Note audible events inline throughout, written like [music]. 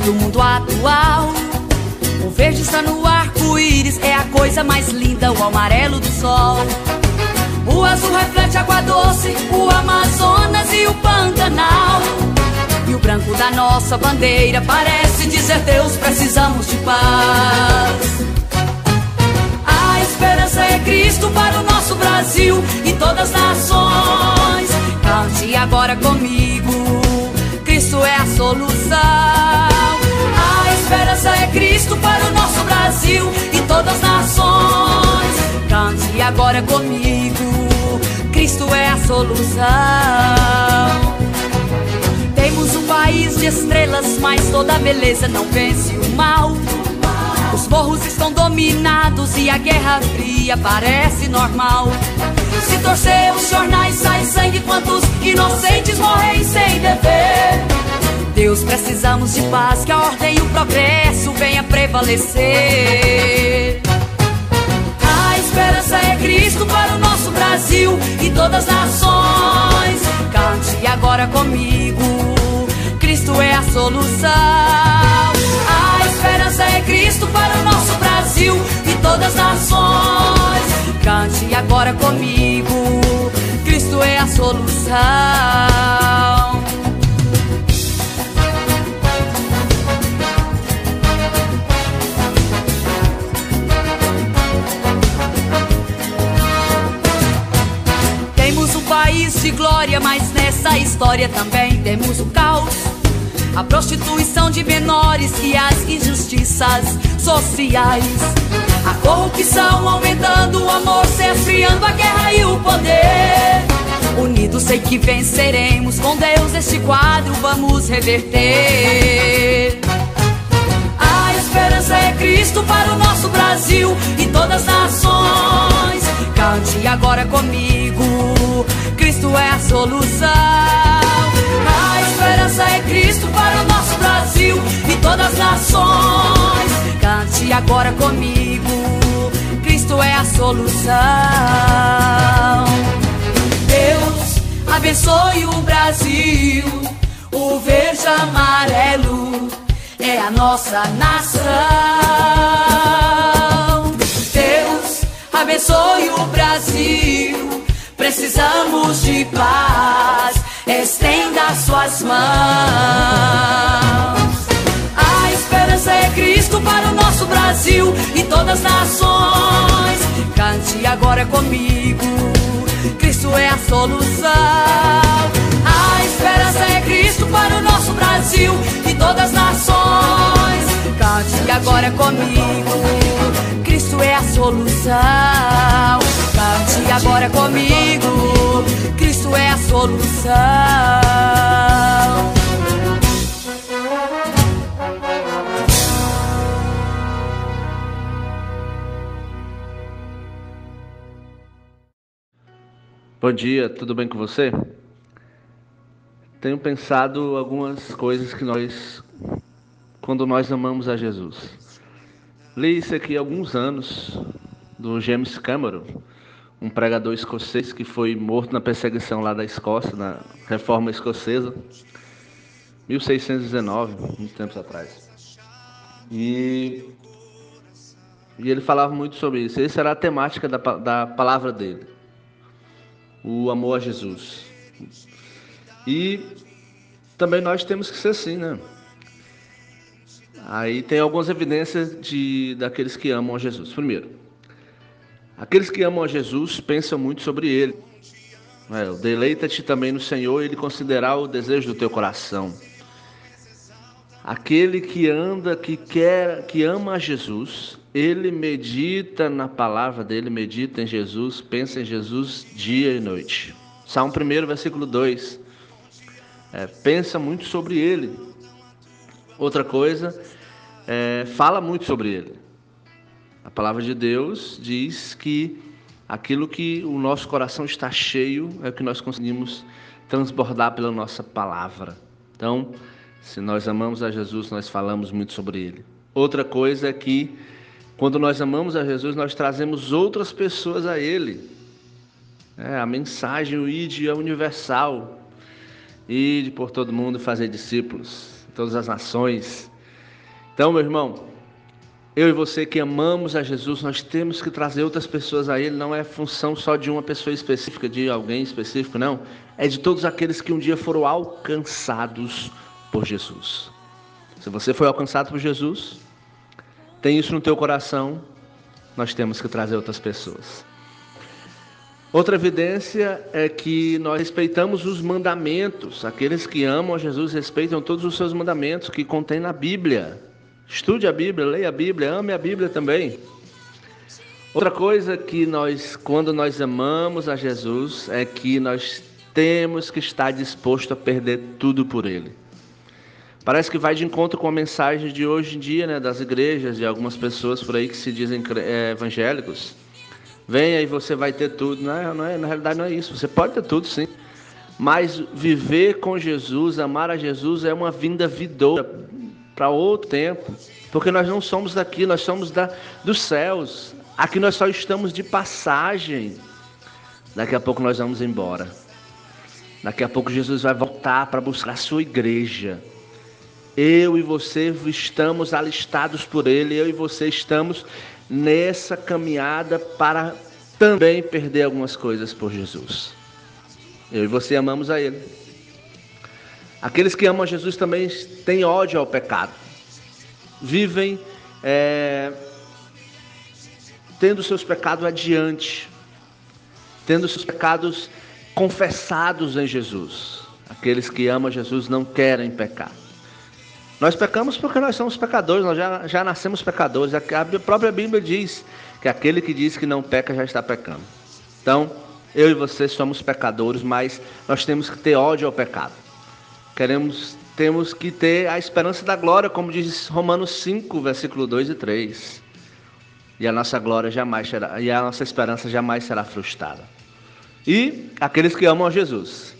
do mundo atual. O verde está no arco-íris, é a coisa mais linda, o amarelo do sol. O azul reflete água doce, o Amazonas e o Pantanal. E o branco da nossa bandeira parece dizer: Deus, precisamos de paz. A esperança é Cristo para o nosso Brasil e todas as nações. Cante agora comigo: Cristo é a solução. É Cristo para o nosso Brasil e todas as nações. Cante agora comigo: Cristo é a solução. Temos um país de estrelas, mas toda beleza não vence o mal. Os morros estão dominados e a guerra fria parece normal. Se torcer os jornais sai sangue, quantos inocentes morrem sem dever. Deus, precisamos de paz, que a ordem e o progresso venha prevalecer. A esperança é Cristo para o nosso Brasil e todas as nações. Cante agora comigo, Cristo é a solução. A esperança é Cristo para o nosso Brasil e todas as nações. Cante agora comigo, Cristo é a solução. Mas nessa história também temos o caos. A prostituição de menores e as injustiças sociais. A corrupção aumentando, o amor esfriando, a guerra e o poder. Unidos sei que venceremos, com Deus este quadro vamos reverter. A esperança é Cristo para o nosso Brasil e todas as nações. Cante agora comigo, Cristo é a solução. A esperança é Cristo para o nosso Brasil e todas as nações. Cante agora comigo, Cristo é a solução. Deus abençoe o Brasil, o verde amarelo é a nossa nação. Deus abençoe o Brasil, precisamos de paz, estenda suas mãos. A esperança é Cristo para o nosso Brasil e todas as nações. Cante agora comigo, Cristo é a solução. A esperança é Cristo para o nosso Brasil e todas as nações. Cante agora comigo, Cristo é a solução. Cante agora comigo, Cristo é a solução. Bom dia, tudo bem com você? Tenho pensado algumas coisas que nós, quando nós amamos a Jesus. Li isso aqui há alguns anos, do James Cameron, um pregador escocês que foi morto na perseguição lá da Escócia, na reforma escocesa, 1619, muito tempos atrás. E, e ele falava muito sobre isso. Essa era a temática da, da palavra dele o amor a Jesus. E também nós temos que ser assim, né? Aí tem algumas evidências de daqueles que amam a Jesus. Primeiro, aqueles que amam a Jesus pensam muito sobre Ele. É, Deleita-te também no Senhor, Ele considerar o desejo do teu coração. Aquele que anda, que quer, que ama a Jesus, ele medita na palavra dele, medita em Jesus, pensa em Jesus dia e noite. Salmo 1, versículo 2. É, pensa muito sobre ele. Outra coisa, é, fala muito sobre ele. A palavra de Deus diz que aquilo que o nosso coração está cheio é o que nós conseguimos transbordar pela nossa palavra. Então, se nós amamos a Jesus, nós falamos muito sobre ele. Outra coisa é que quando nós amamos a Jesus, nós trazemos outras pessoas a Ele. É, a mensagem, o ID é universal. Ide por todo mundo fazer discípulos. todas as nações. Então, meu irmão, eu e você que amamos a Jesus, nós temos que trazer outras pessoas a Ele, não é função só de uma pessoa específica, de alguém específico, não. É de todos aqueles que um dia foram alcançados por Jesus. Se você foi alcançado por Jesus, tem isso no teu coração, nós temos que trazer outras pessoas. Outra evidência é que nós respeitamos os mandamentos. Aqueles que amam a Jesus respeitam todos os seus mandamentos que contém na Bíblia. Estude a Bíblia, leia a Bíblia, ame a Bíblia também. Outra coisa que nós, quando nós amamos a Jesus, é que nós temos que estar disposto a perder tudo por Ele. Parece que vai de encontro com a mensagem de hoje em dia, né, das igrejas e algumas pessoas por aí que se dizem é, evangélicos venha e você vai ter tudo. Não é, não é, na realidade não é isso. Você pode ter tudo, sim. Mas viver com Jesus, amar a Jesus é uma vinda vidoura para outro tempo. Porque nós não somos daqui, nós somos da, dos céus. Aqui nós só estamos de passagem. Daqui a pouco nós vamos embora. Daqui a pouco Jesus vai voltar para buscar a sua igreja. Eu e você estamos alistados por Ele, eu e você estamos nessa caminhada para também perder algumas coisas por Jesus. Eu e você amamos a Ele. Aqueles que amam Jesus também têm ódio ao pecado. Vivem é, tendo seus pecados adiante, tendo seus pecados confessados em Jesus. Aqueles que amam Jesus não querem pecar. Nós pecamos porque nós somos pecadores, nós já, já nascemos pecadores. A, própria Bíblia diz que aquele que diz que não peca já está pecando. Então, eu e você somos pecadores, mas nós temos que ter ódio ao pecado. Queremos, temos que ter a esperança da glória, como diz Romanos 5, versículo 2 e 3. E a nossa glória jamais será, e a nossa esperança jamais será frustrada. E aqueles que amam a Jesus,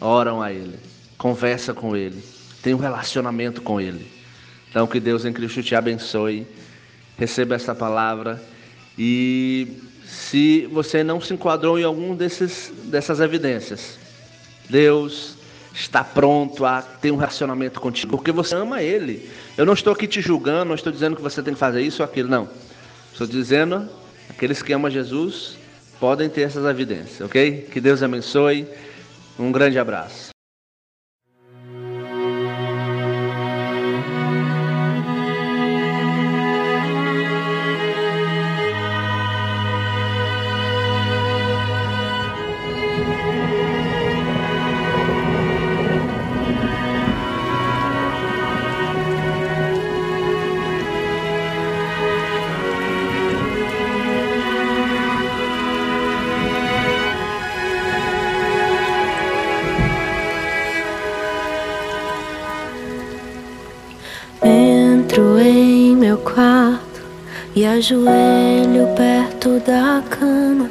oram a Ele, conversam com Ele, Tenha um relacionamento com Ele. Então, que Deus em Cristo te abençoe. Receba essa palavra. E se você não se enquadrou em algum desses, dessas evidências, Deus está pronto a ter um relacionamento contigo, porque você ama Ele. Eu não estou aqui te julgando, não estou dizendo que você tem que fazer isso ou aquilo, não. Estou dizendo, aqueles que amam Jesus podem ter essas evidências, ok? Que Deus abençoe. Um grande abraço. Ajoelho perto da cama.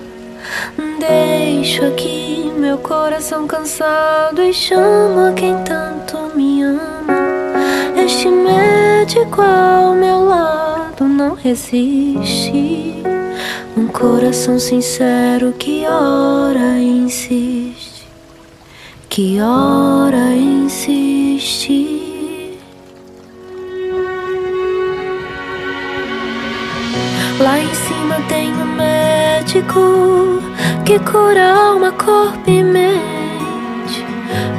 Deixo aqui meu coração cansado e chamo quem tanto me ama. Este médico ao meu lado não resiste. Um coração sincero que ora insiste, que ora insiste. Médico que cura alma, corpo e mente.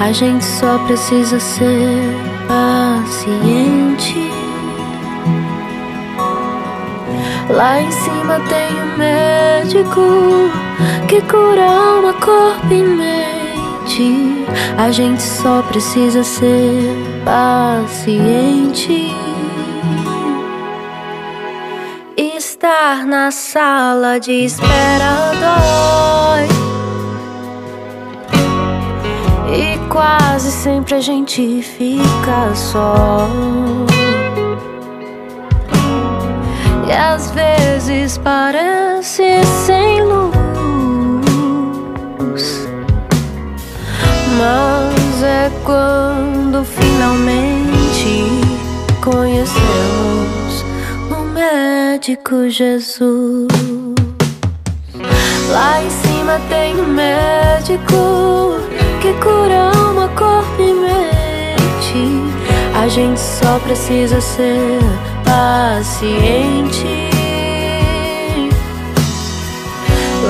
A gente só precisa ser paciente. Lá em cima tem um médico que cura alma, corpo e mente. A gente só precisa ser paciente. Estar na sala de espera dói. E quase sempre a gente fica só. E às vezes parece sem luz. Mas é quando finalmente conhecemos médico Jesus. Lá em cima tem um médico que cura alma, corpo e mente. A gente só precisa ser paciente.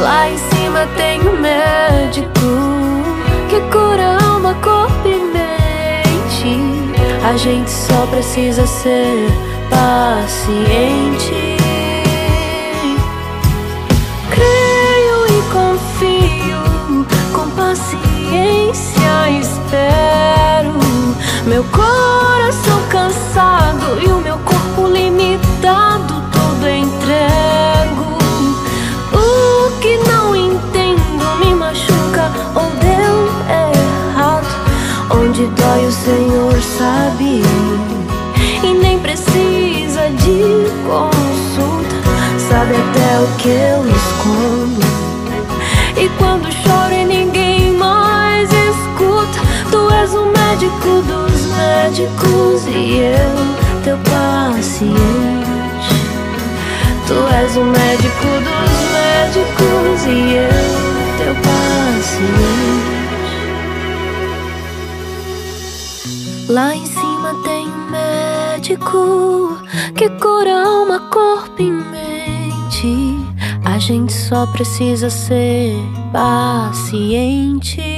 Lá em cima tem um médico que cura alma, corpo e mente. A gente só precisa ser paciente. Espero. Meu coração cansado e o meu corpo limitado, tudo entrego. O que não entendo me machuca ou deu errado. Onde dói o Senhor sabe e nem precisa de consulta. Sabe até o que eu escondo. E quando choro e ninguém és o médico dos médicos e eu, teu paciente. Tu és o médico dos médicos e eu, teu paciente. Lá em cima tem um médico que cura alma, corpo e mente. A gente só precisa ser paciente.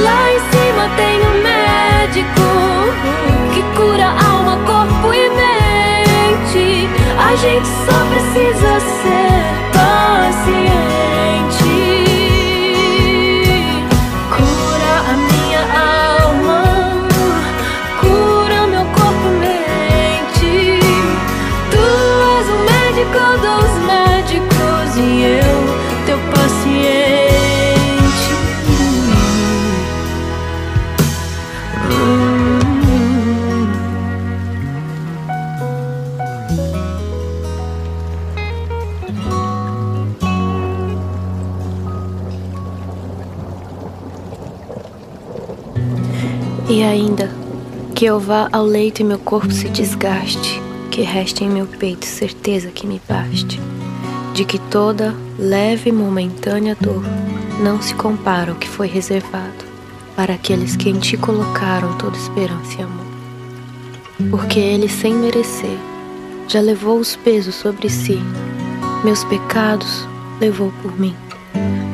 Lá em cima tem um médico que cura alma, corpo e mente. A gente só precisa ser paciente. Ainda, que eu vá ao leito e meu corpo se desgaste, que reste em meu peito certeza que me baste, de que toda leve e momentânea dor não se compara ao que foi reservado para aqueles que em ti colocaram toda esperança e amor. Porque ele, sem merecer, já levou os pesos sobre si, meus pecados levou por mim,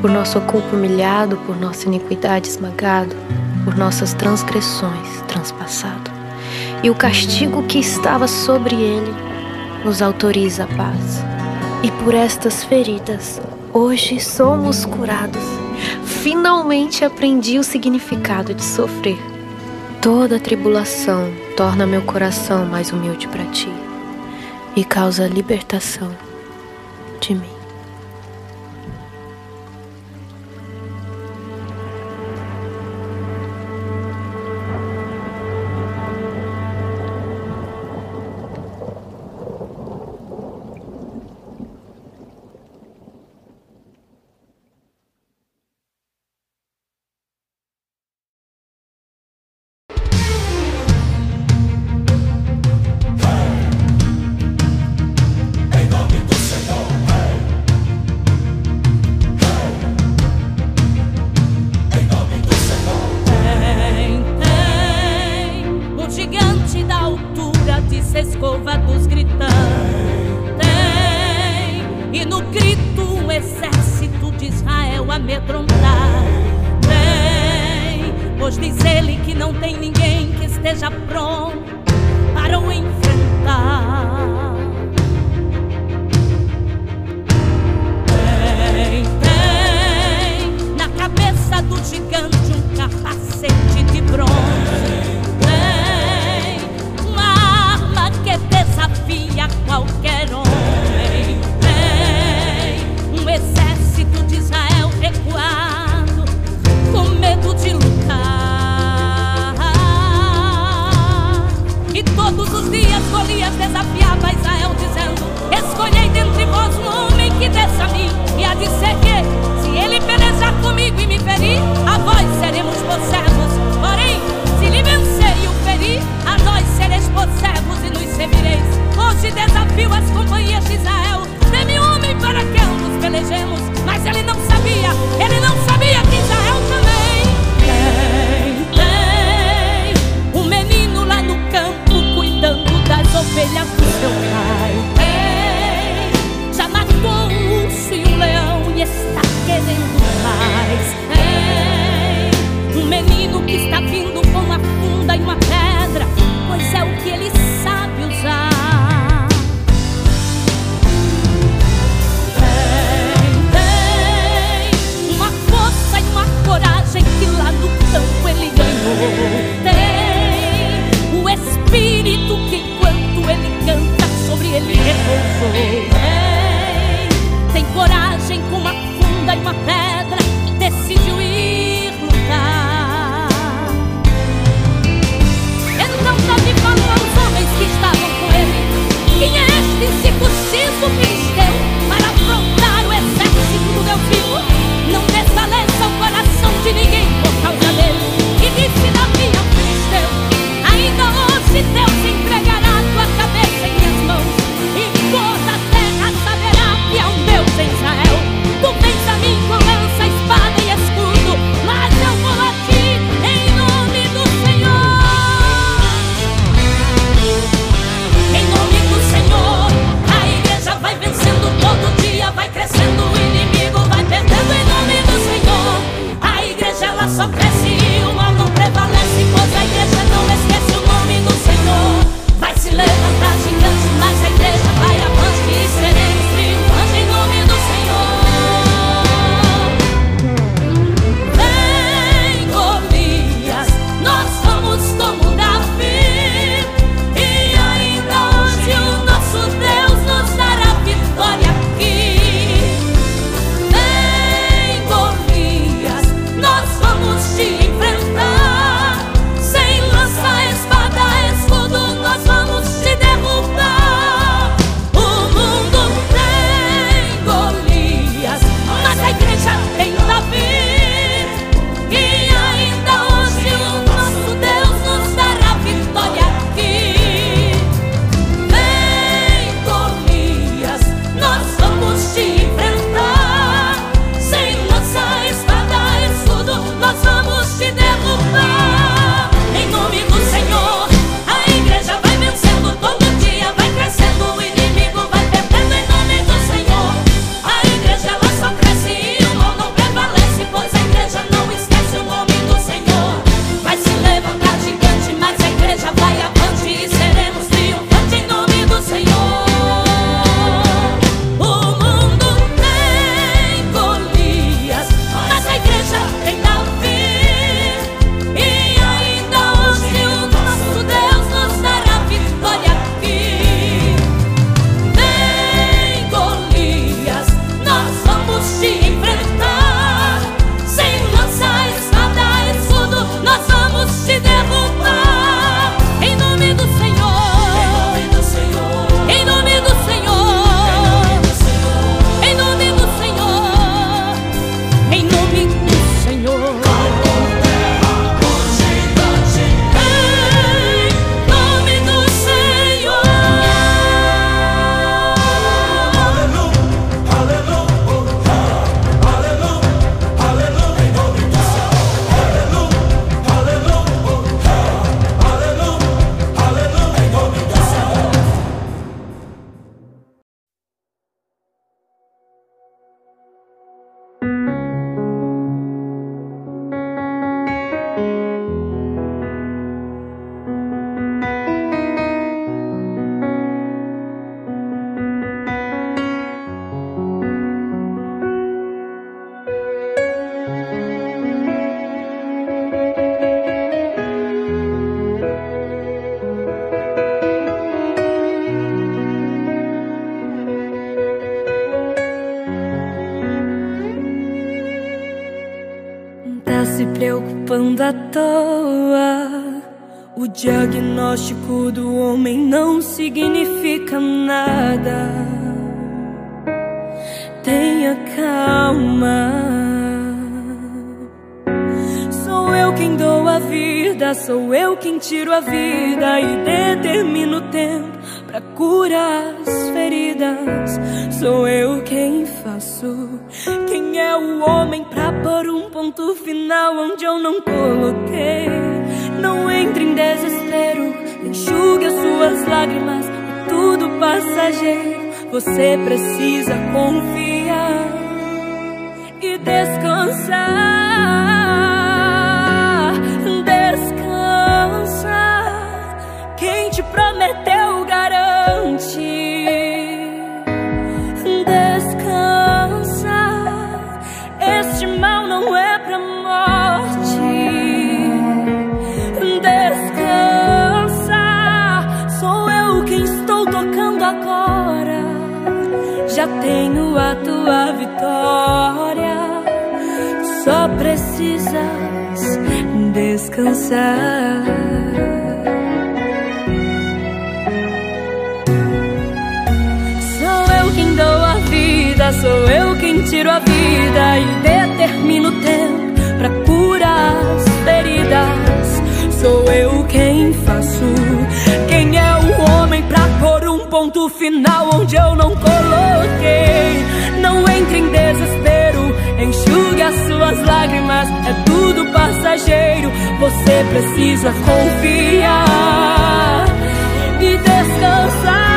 por nosso corpo humilhado, por nossa iniquidade esmagado, por nossas transgressões transpassado. E o castigo que estava sobre ele nos autoriza a paz. E por estas feridas, hoje somos curados. Finalmente aprendi o significado de sofrer. Toda tribulação torna meu coração mais humilde para ti e causa libertação de mim. Preocupando à toa. O diagnóstico do homem não significa nada. Tenha calma. Sou eu quem dou a vida, sou eu quem tiro a vida e determino o tempo pra curar as feridas. Sou eu quem faço. Quem é o homem pra pôr um ponto final onde eu não coloquei? Não entre em desespero, enxugue as suas lágrimas. É tudo passageiro. Você precisa confiar e descansar. Descansa. Já tenho a tua vitória. Só precisas descansar. Sou eu quem dou a vida, sou eu quem tiro a vida ponto final onde eu não coloquei. Não entre em desespero, enxugue as suas lágrimas, é tudo passageiro. Você precisa confiar e descansar.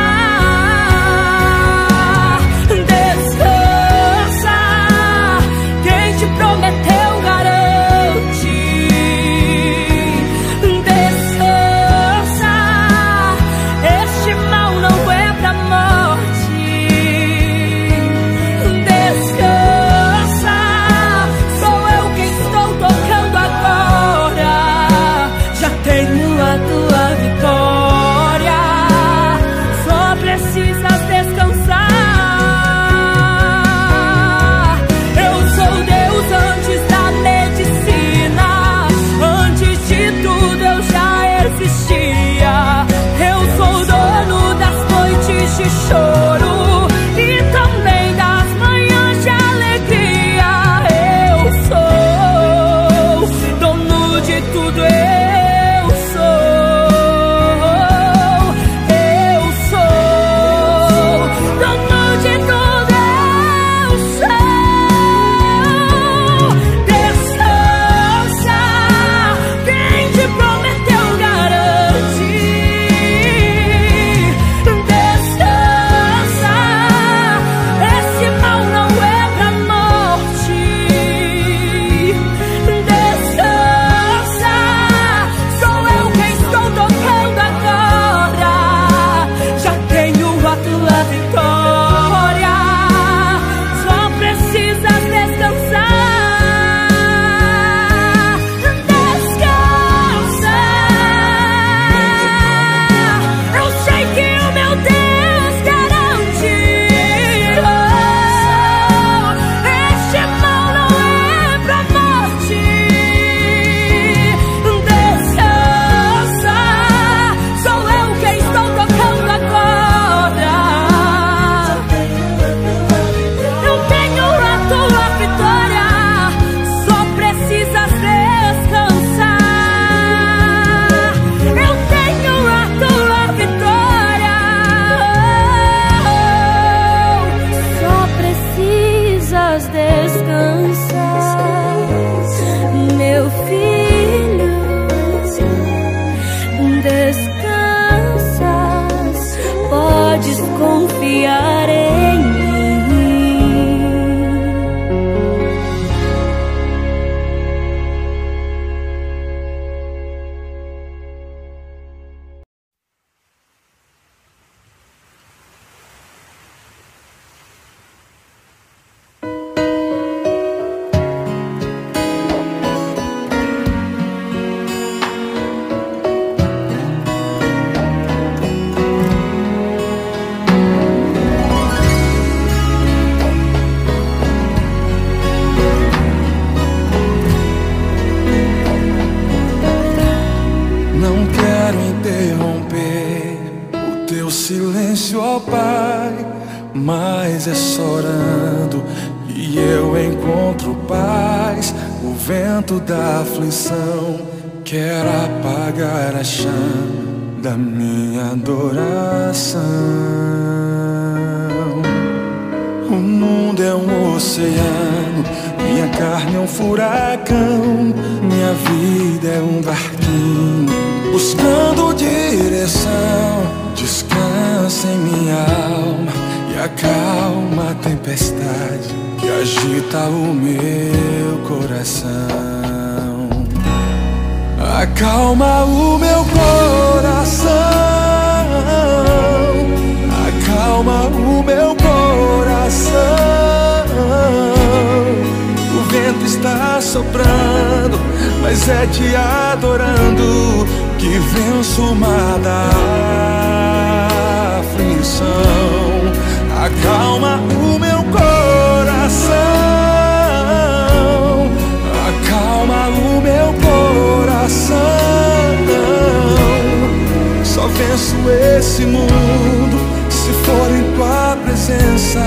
Venço esse mundo se for em tua presença.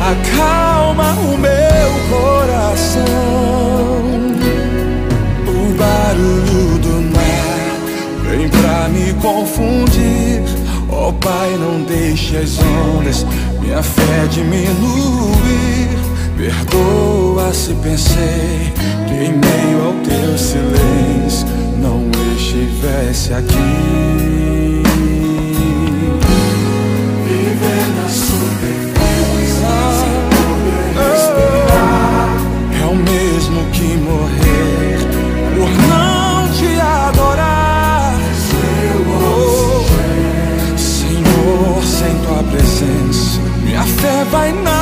Acalma o meu coração. O barulho do mar vem pra me confundir. Oh Pai, não deixe as ondas minha fé diminuir. Perdoa se pensei que em meio ao teu silêncio não estivesse aqui. Que morrer por não te adorar. Oh, Senhor, sem tua presença, minha fé vai naufragar.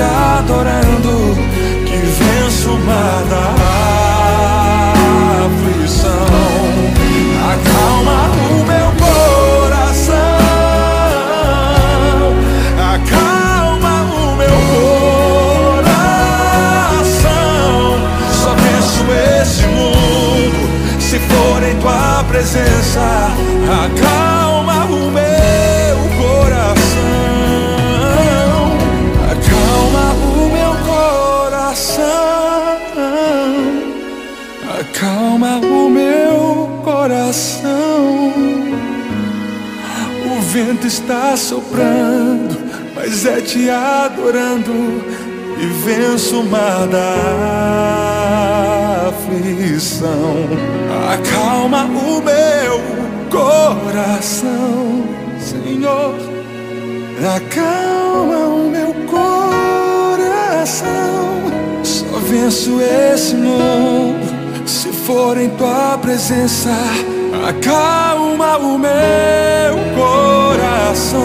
Adorando que venço uma da aflição. Acalma o meu coração, acalma o meu coração. Só penso esse mundo se for em tua presença. Acalma vento está soprando, mas é te adorando e venço o mar da aflição. Acalma o meu coração, Senhor. Acalma o meu coração. Só venço esse mundo se for em tua presença. Acalma o meu coração.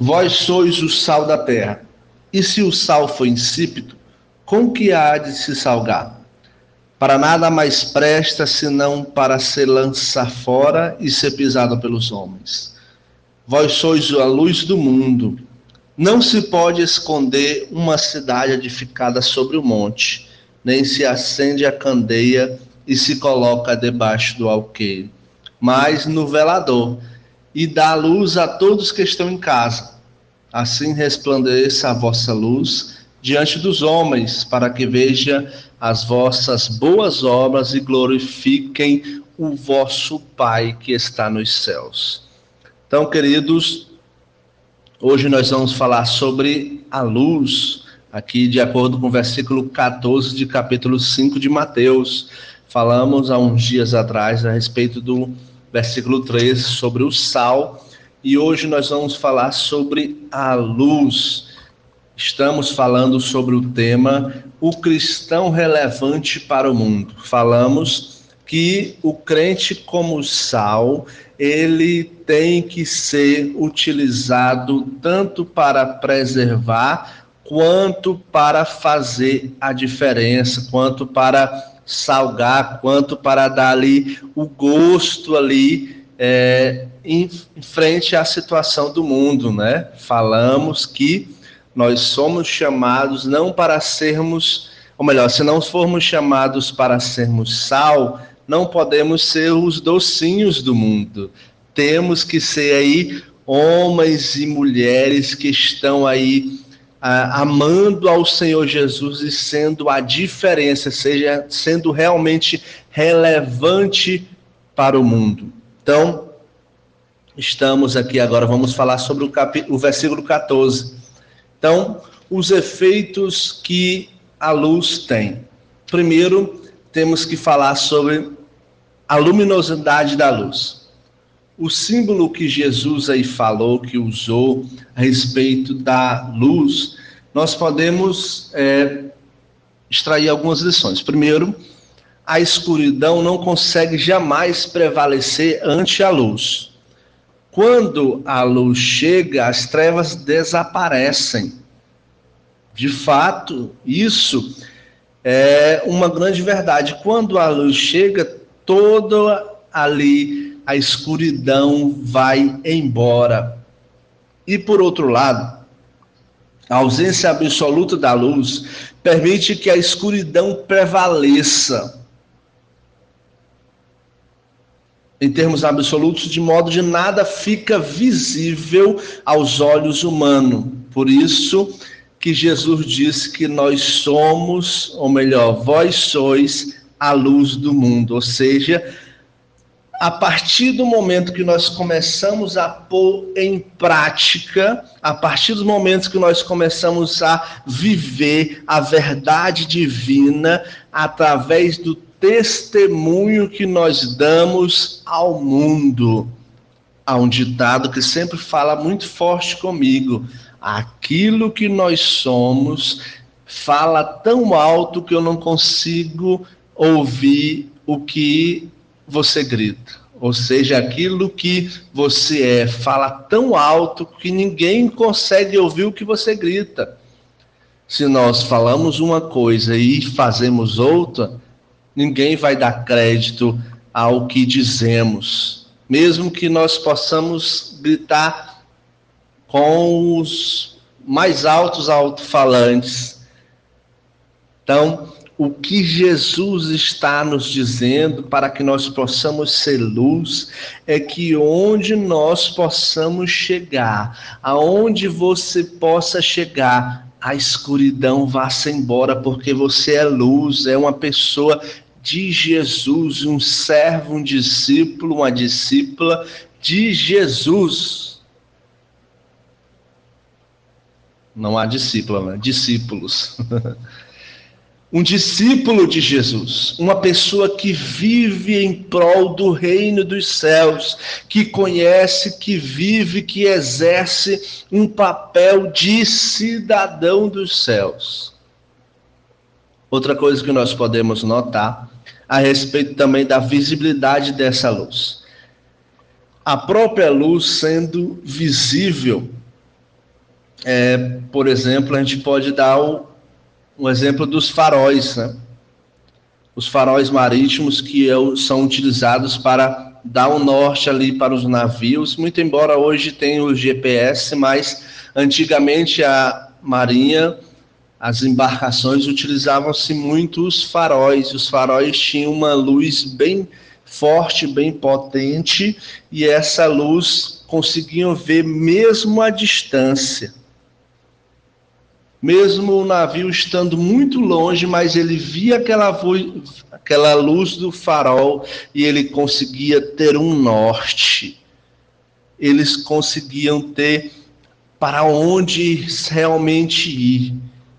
Vós sois o sal da terra. E se o sal for insípido, com que há de se salgar? Para nada mais presta senão para ser lançar fora e ser pisado pelos homens. Vós sois a luz do mundo. Não se pode esconder uma cidade edificada sobre o monte, nem se acende a candeia e se coloca debaixo do alqueire, mas no velador e dá luz a todos que estão em casa. Assim resplandeça a vossa luz diante dos homens, para que veja as vossas boas obras e glorifiquem o vosso Pai que está nos céus. Então, queridos, hoje nós vamos falar sobre a luz, aqui de acordo com o versículo 14 de capítulo 5 de Mateus. Falamos há uns dias atrás a respeito do versículo 13 sobre o sal e hoje nós vamos falar sobre a luz. Estamos falando sobre o tema o cristão relevante para o mundo. Falamos que o crente como sal, ele tem que ser utilizado tanto para preservar quanto para fazer a diferença, quanto para salgar, quanto para dar ali o gosto ali é, em, frente à situação do mundo, né? Falamos que nós somos chamados não para sermos, ou melhor, se não formos chamados para sermos sal, não podemos ser os docinhos do mundo. Temos que ser aí homens e mulheres que estão aí ah, amando ao Senhor Jesus e sendo a diferença, seja sendo realmente relevante para o mundo. Então, estamos aqui agora, vamos falar sobre o, cap... o versículo 14. Então, os efeitos que a luz tem. Primeiro, temos que falar sobre a luminosidade da luz. O símbolo que Jesus aí falou, que usou a respeito da luz, nós podemos é, extrair algumas lições. Primeiro, a escuridão não consegue jamais prevalecer ante a luz. Quando a luz chega, as trevas desaparecem. De fato, isso é uma grande verdade. Quando a luz chega, toda ali a escuridão vai embora. E por outro lado, a ausência absoluta da luz permite que a escuridão prevaleça em termos absolutos, de modo de nada fica visível aos olhos humanos. Por isso que Jesus disse que nós somos, ou melhor, vós sois a luz do mundo. Ou seja, a partir do momento que nós começamos a pôr em prática, a partir dos momentos que nós começamos a viver a verdade divina através do testemunho que nós damos ao mundo. Há um ditado que sempre fala muito forte comigo: aquilo que nós somos fala tão alto que eu não consigo ouvir o que você grita. Ou seja, aquilo que você é fala tão alto que ninguém consegue ouvir o que você grita. Se nós falamos uma coisa e fazemos outra, ninguém vai dar crédito ao que dizemos, mesmo que nós possamos gritar com os mais altos alto-falantes. Então, o que Jesus está nos dizendo para que nós possamos ser luz é que onde nós possamos chegar, aonde você possa chegar, a escuridão vá-se embora, porque você é luz, é uma pessoa de Jesus, um servo, um discípulo, uma discípula de Jesus. Não há discípula, né? Discípulos. [laughs] um discípulo de Jesus, uma pessoa que vive em prol do reino dos céus, que conhece, que vive, que exerce um papel de cidadão dos céus. Outra coisa que nós podemos notar a respeito também da visibilidade dessa luz. A própria luz sendo visível, é, por exemplo, a gente pode dar o, um exemplo dos faróis, né? Os faróis marítimos que são utilizados para dar o um norte ali para os navios, muito embora hoje tenha o GPS, mas antigamente a marinha as embarcações utilizavam-se muito os faróis. Os faróis tinham uma luz bem forte, bem potente, e essa luz conseguiam ver mesmo à distância. Mesmo o navio estando muito longe, mas ele via aquela, aquela luz do farol e ele conseguia ter um norte. Eles conseguiam ter para onde realmente ir.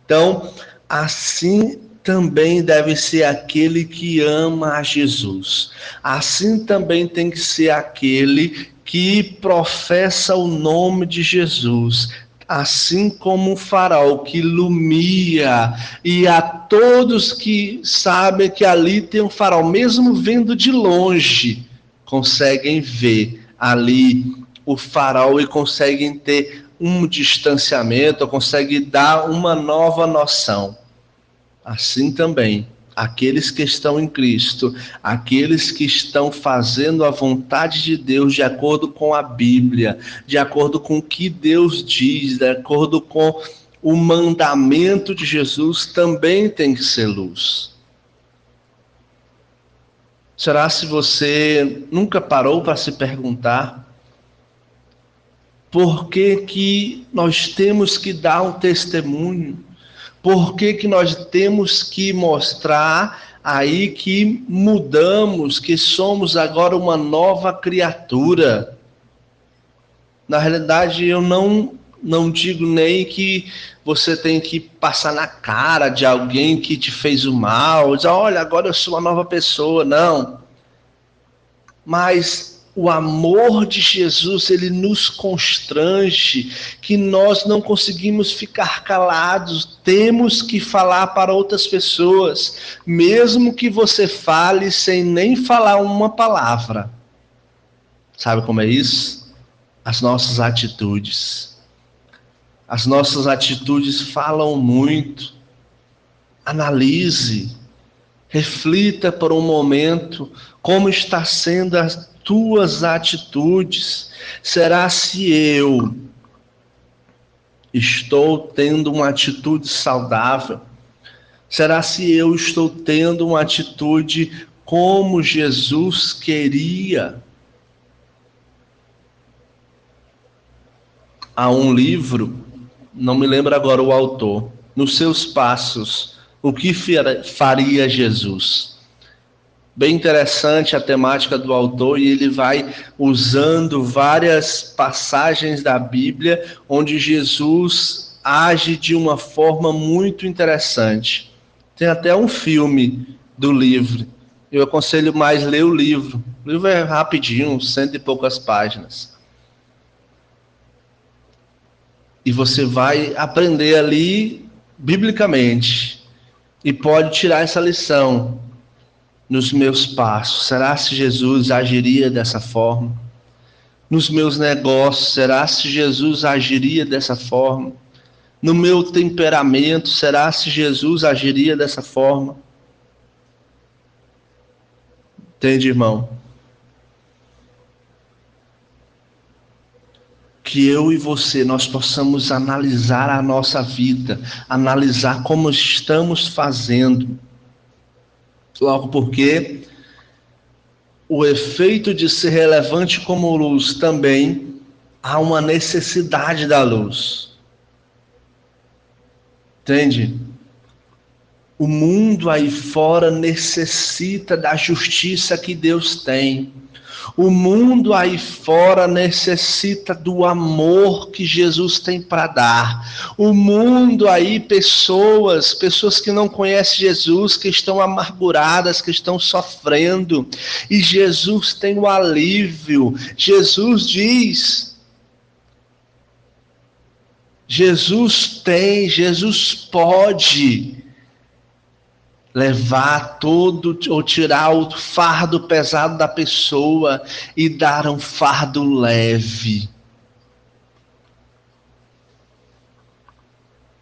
Então, assim também deve ser aquele que ama a Jesus. Assim também tem que ser aquele que professa o nome de Jesus, assim como um farol que ilumina, e a todos que sabem que ali tem um farol, mesmo vendo de longe, conseguem ver ali o farol e conseguem ter um distanciamento, conseguem dar uma nova noção. Assim também, aqueles que estão em Cristo, aqueles que estão fazendo a vontade de Deus de acordo com a Bíblia, de acordo com o que Deus diz, de acordo com o mandamento de Jesus, também tem que ser luz. Será se você nunca parou para se perguntar por que, que nós temos que dar um testemunho? Por que, que nós temos que mostrar aí que mudamos, que somos agora uma nova criatura? Na realidade, eu não não digo nem que você tem que passar na cara de alguém que te fez o mal, dizer, olha, agora eu sou uma nova pessoa. Não. Mas o amor de Jesus, ele nos constrange, que nós não conseguimos ficar calados, temos que falar para outras pessoas, mesmo que você fale sem nem falar uma palavra. Sabe como é isso? As nossas atitudes. As nossas atitudes falam muito. Analise, reflita por um momento como está sendo a tuas atitudes? Será se eu estou tendo uma atitude saudável? Será se eu estou tendo uma atitude como Jesus queria? Há um livro, não me lembro agora o autor, nos seus passos, o que faria Jesus? Bem interessante a temática do autor e ele vai usando várias passagens da Bíblia onde Jesus age de uma forma muito interessante. Tem até um filme do livro. Eu aconselho mais ler o livro. O livro é rapidinho, cento e poucas páginas. E você vai aprender ali biblicamente e pode tirar essa lição nos meus passos? Será se Jesus agiria dessa forma? Nos meus negócios, será se Jesus agiria dessa forma? No meu temperamento, será se Jesus agiria dessa forma? Entende, irmão? que eu e você nós possamos analisar a nossa vida, analisar como estamos fazendo Logo porque o efeito de ser relevante como luz também há uma necessidade da luz. Entende? O mundo aí fora necessita da justiça que Deus tem. O mundo aí fora necessita do amor que Jesus tem para dar. O mundo aí, pessoas, pessoas que não conhecem Jesus, que estão amarguradas, que estão sofrendo. E Jesus tem o alívio. Jesus diz: Jesus tem, Jesus pode levar todo ou tirar o fardo pesado da pessoa e dar um fardo leve.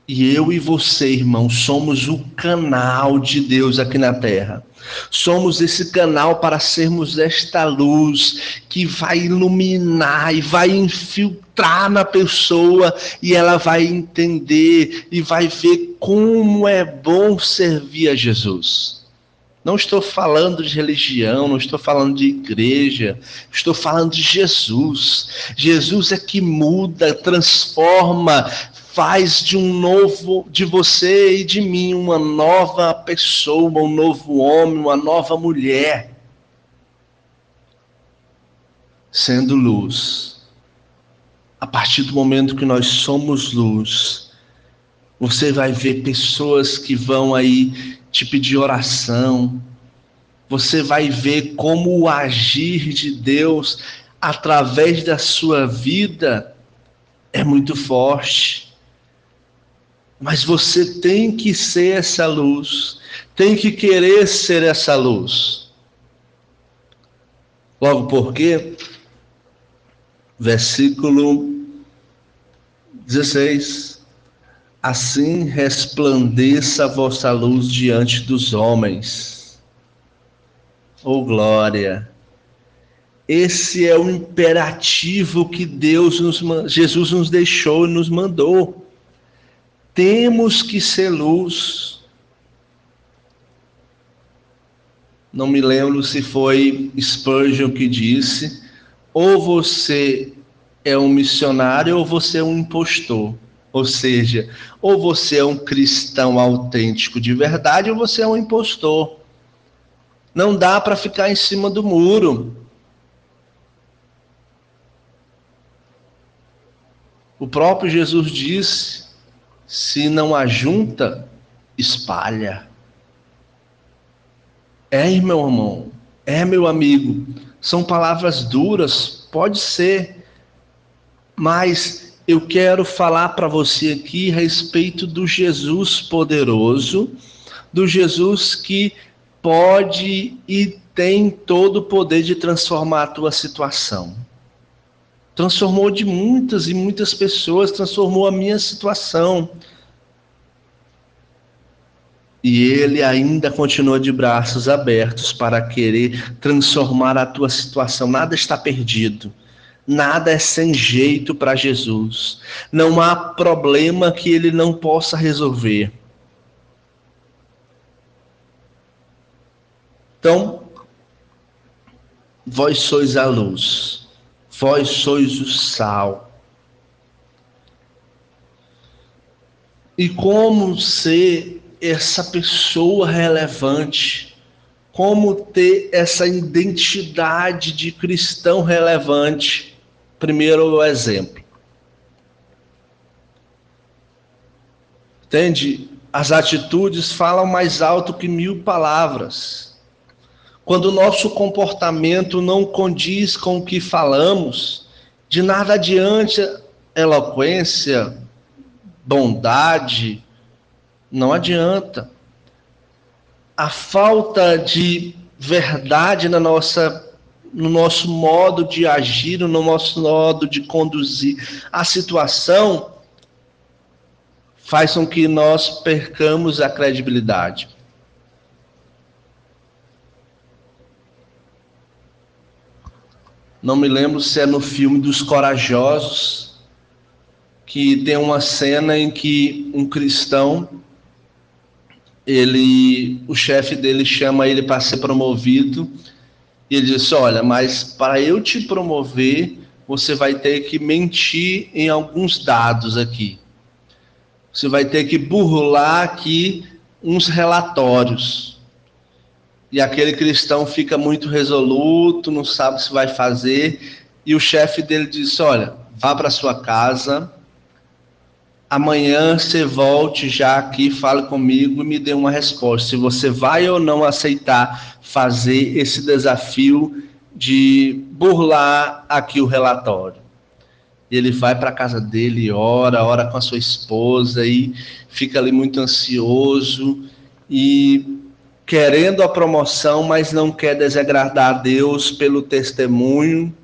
E eu e você, irmão, somos o canal de Deus aqui na terra. Somos esse canal para sermos esta luz que vai iluminar e vai infiltrar na pessoa e ela vai entender e vai ver como é bom servir a Jesus. Não estou falando de religião, não estou falando de igreja, estou falando de Jesus. Jesus é que muda, transforma, faz de um novo, de você e de mim, uma nova pessoa, um novo homem, uma nova mulher, sendo luz. A partir do momento que nós somos luz, Você vai ver pessoas que vão aí te pedir oração. Você vai ver como o agir de Deus através da sua vida é muito forte. Mas você tem que ser essa luz, tem que querer ser essa luz. Logo porque, versículo 16: Assim resplandeça a vossa luz diante dos homens. Oh glória! Esse é o imperativo que Deus nos, Jesus nos deixou e nos mandou. Temos que ser luz. Não me lembro se foi Spurgeon que disse: ou você é um missionário ou você é um impostor. Ou seja, ou você é um cristão autêntico de verdade ou você é um impostor. Não dá para ficar em cima do muro. O próprio Jesus disse: se não ajunta, espalha. É, meu irmão, é, meu amigo. São palavras duras, pode ser, mas eu quero falar para você aqui a respeito do Jesus poderoso, do Jesus que pode e tem todo o poder de transformar a tua situação transformou de muitas e muitas pessoas, transformou a minha situação. E ele ainda continua de braços abertos para querer transformar a tua situação. Nada está perdido. Nada é sem jeito para Jesus. Não há problema que ele não possa resolver. Então, vós sois a luz vós sois o sal. E como ser essa pessoa relevante? Como ter essa identidade de cristão relevante? Primeiro o exemplo. Entende? As atitudes falam mais alto que mil palavras. Quando o nosso comportamento não condiz com o que falamos, de nada adianta eloquência, bondade, não adianta. A falta de verdade na nossa no nosso modo de agir, no nosso modo de conduzir a situação, faz com que nós percamos a credibilidade. Não me lembro se é no filme dos Corajosos, que tem uma cena em que um cristão, ele, o chefe dele chama ele para ser promovido, e ele diz: Olha, mas para eu te promover, você vai ter que mentir em alguns dados aqui. Você vai ter que burlar aqui uns relatórios. E aquele cristão fica muito resoluto, não sabe se vai fazer. E o chefe dele disse: Olha, vá para sua casa. Amanhã você volte já aqui, fale comigo e me dê uma resposta. Se você vai ou não aceitar fazer esse desafio de burlar aqui o relatório. Ele vai para a casa dele, ora, ora com a sua esposa e fica ali muito ansioso e querendo a promoção, mas não quer desagradar a Deus pelo testemunho.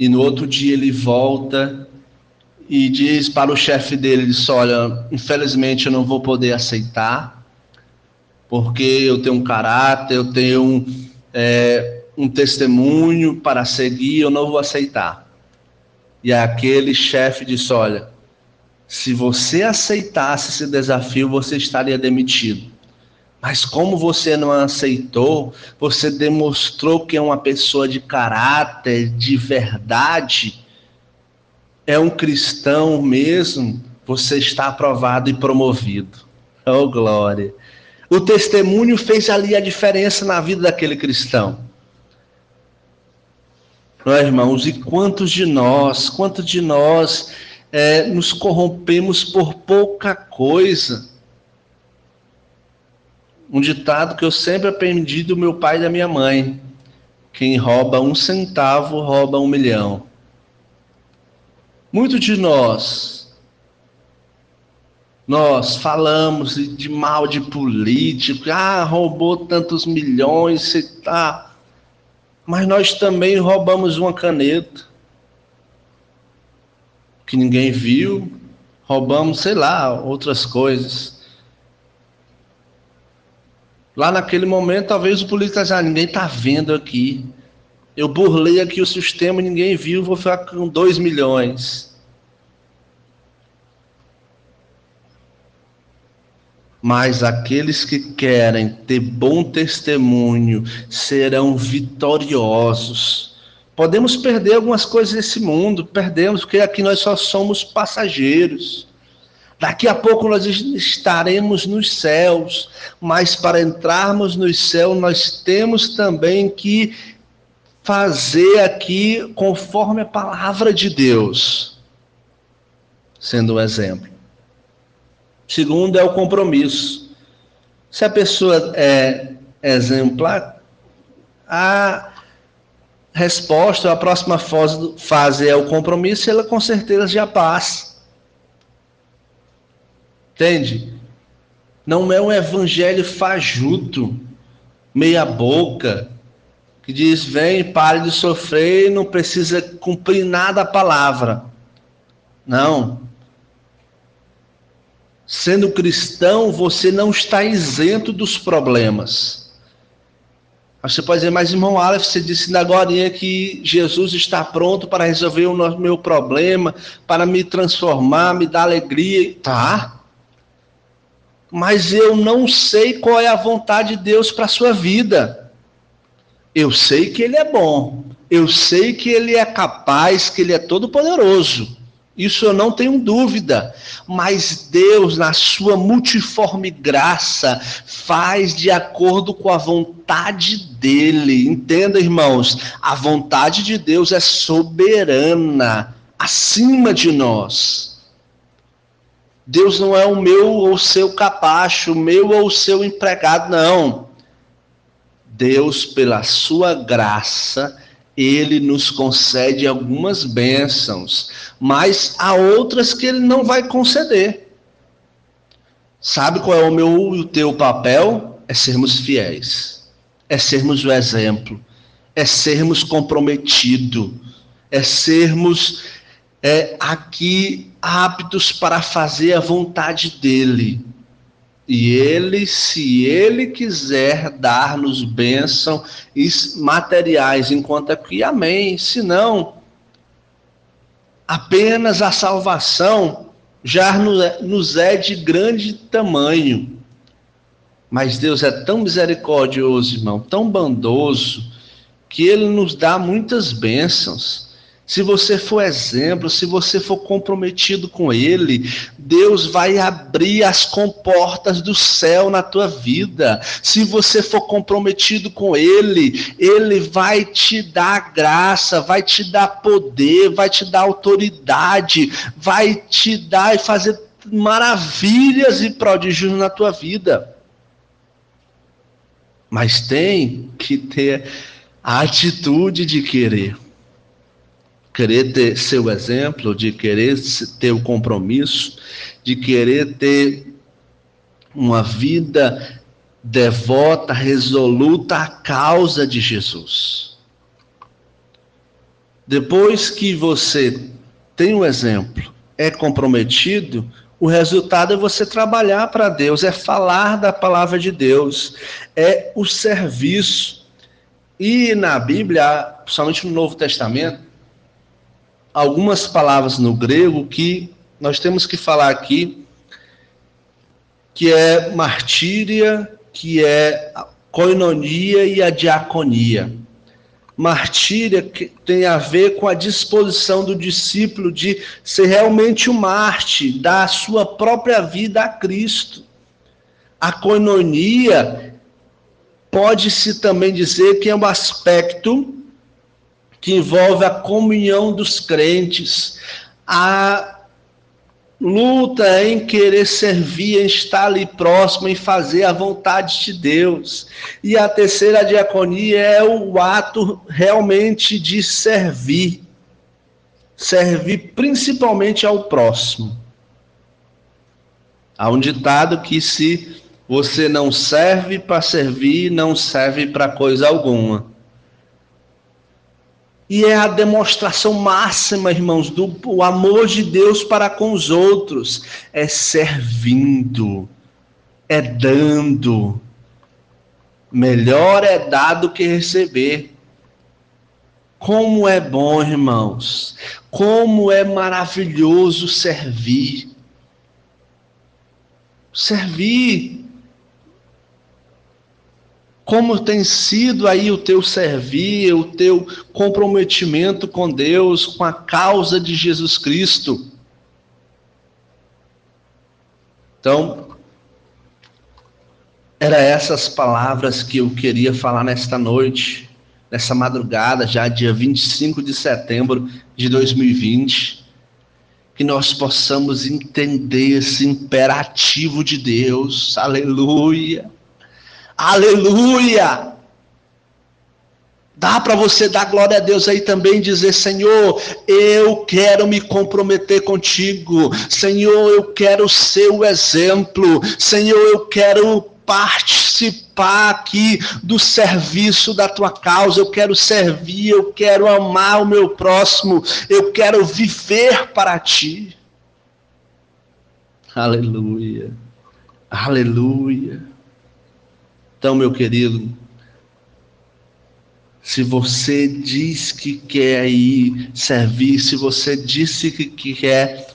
E no outro dia ele volta e diz para o chefe dele: diz, Olha, infelizmente eu não vou poder aceitar, porque eu tenho um caráter, eu tenho um, é, um testemunho para seguir, eu não vou aceitar. E aquele chefe disse: Olha, se você aceitasse esse desafio, você estaria demitido. Mas como você não aceitou, você demonstrou que é uma pessoa de caráter, de verdade, é um cristão mesmo, você está aprovado e promovido. Oh, glória. O testemunho fez ali a diferença na vida daquele cristão. Não é, irmãos? E quantos de nós, quantos de nós é, nos corrompemos por pouca coisa. Um ditado que eu sempre aprendi do meu pai e da minha mãe: quem rouba um centavo rouba um milhão. Muito de nós, nós falamos de mal de político, ah, roubou tantos milhões, e tá. Mas nós também roubamos uma caneta que ninguém viu, roubamos, sei lá, outras coisas. Lá naquele momento, talvez o político dizia, ah, ninguém está vendo aqui. Eu burlei aqui o sistema, ninguém viu, vou ficar com 2 milhões. Mas aqueles que querem ter bom testemunho serão vitoriosos. Podemos perder algumas coisas desse mundo, perdemos, porque aqui nós só somos passageiros. Daqui a pouco nós estaremos nos céus, mas para entrarmos nos céus nós temos também que fazer aqui conforme a palavra de Deus, sendo um exemplo. Segundo é o compromisso. Se a pessoa é exemplar, a resposta, a próxima fase é o compromisso, ela com certeza já passa. Entende? Não é um evangelho fajuto, meia boca, que diz: vem, pare de sofrer, não precisa cumprir nada a palavra. Não. Sendo cristão, você não está isento dos problemas. Você pode dizer, mas irmão Aleph, você disse agora que Jesus está pronto para resolver o meu problema, para me transformar, me dar alegria. Tá mas eu não sei qual é a vontade de Deus para a sua vida. Eu sei que Ele é bom, eu sei que Ele é capaz, que Ele é todo-poderoso. Isso eu não tenho dúvida. Mas Deus, na sua multiforme graça, faz de acordo com a vontade dele. Entenda, irmãos, a vontade de Deus é soberana, acima de nós. Deus não é o meu ou o seu capacho, o meu ou o seu empregado, não. Deus, pela sua graça, ele nos concede algumas bênçãos, mas há outras que ele não vai conceder. Sabe qual é o meu e o teu papel? É sermos fiéis, é sermos o exemplo, é sermos comprometidos, é sermos é, aqui aptos para fazer a vontade dele. E ele, se ele quiser dar-nos bênção materiais, enquanto aqui, amém. Se não, apenas a salvação já nos é de grande tamanho. Mas Deus é tão misericordioso, irmão, tão bondoso, que ele nos dá muitas bênçãos. Se você for exemplo, se você for comprometido com Ele, Deus vai abrir as comportas do céu na tua vida. Se você for comprometido com Ele, Ele vai te dar graça, vai te dar poder, vai te dar autoridade, vai te dar e fazer maravilhas e prodígios na tua vida. Mas tem que ter a atitude de querer querer ter seu exemplo, de querer ter o compromisso, de querer ter uma vida devota, resoluta à causa de Jesus. Depois que você tem um exemplo, é comprometido, o resultado é você trabalhar para Deus, é falar da palavra de Deus, é o serviço. E na Bíblia, principalmente no Novo Testamento, algumas palavras no grego que nós temos que falar aqui, que é martíria, que é coinonia e a diaconia. Martíria tem a ver com a disposição do discípulo de ser realmente um Marte, dar a sua própria vida a Cristo. A coinonia pode-se também dizer que é um aspecto que envolve a comunhão dos crentes, a luta em querer servir, em estar ali próximo, em fazer a vontade de Deus. E a terceira diaconia é o ato realmente de servir. Servir principalmente ao próximo. Há um ditado que se você não serve para servir, não serve para coisa alguma. E é a demonstração máxima, irmãos, do o amor de Deus para com os outros. É servindo, é dando. Melhor é dar do que receber. Como é bom, irmãos. Como é maravilhoso servir. Servir como tem sido aí o teu servir, o teu comprometimento com Deus, com a causa de Jesus Cristo? Então, era essas palavras que eu queria falar nesta noite, nessa madrugada, já dia 25 de setembro de 2020, que nós possamos entender esse imperativo de Deus. Aleluia Aleluia! Dá para você dar glória a Deus aí também dizer: Senhor, eu quero me comprometer contigo. Senhor, eu quero ser o exemplo. Senhor, eu quero participar aqui do serviço da tua causa. Eu quero servir, eu quero amar o meu próximo. Eu quero viver para ti. Aleluia. Aleluia. Então, meu querido, se você diz que quer ir servir, se você disse que quer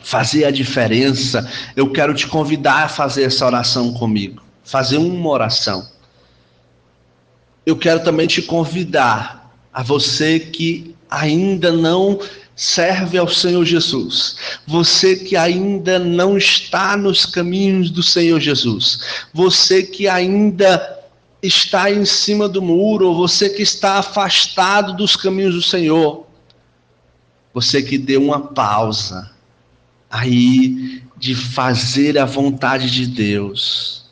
fazer a diferença, eu quero te convidar a fazer essa oração comigo, fazer uma oração. Eu quero também te convidar a você que ainda não serve ao Senhor Jesus. Você que ainda não está nos caminhos do Senhor Jesus. Você que ainda está em cima do muro, você que está afastado dos caminhos do Senhor. Você que deu uma pausa aí de fazer a vontade de Deus.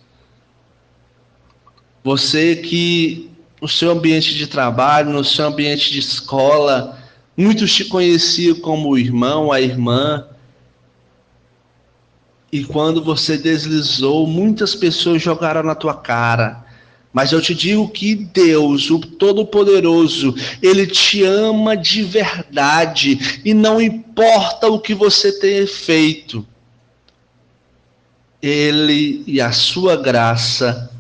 Você que no seu ambiente de trabalho, no seu ambiente de escola, Muitos te conheciam como o irmão, a irmã. E quando você deslizou, muitas pessoas jogaram na tua cara. Mas eu te digo que Deus, o Todo-Poderoso, Ele te ama de verdade. E não importa o que você tenha feito, Ele e a sua graça,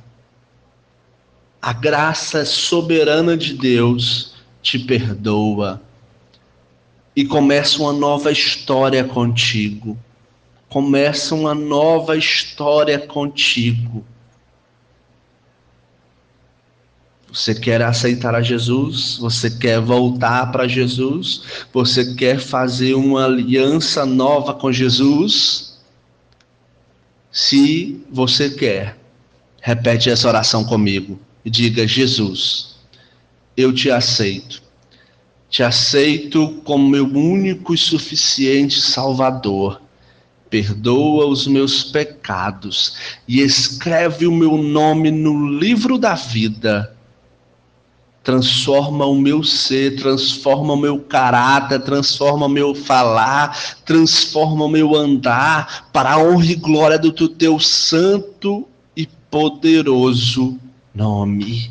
a graça soberana de Deus, te perdoa e começa uma nova história contigo. Começa uma nova história contigo. Você quer aceitar a Jesus? Você quer voltar para Jesus? Você quer fazer uma aliança nova com Jesus? Se você quer, repete essa oração comigo e diga: Jesus, eu te aceito te aceito como meu único e suficiente Salvador. Perdoa os meus pecados e escreve o meu nome no livro da vida. Transforma o meu ser, transforma o meu caráter, transforma o meu falar, transforma o meu andar para a honra e glória do teu santo e poderoso nome.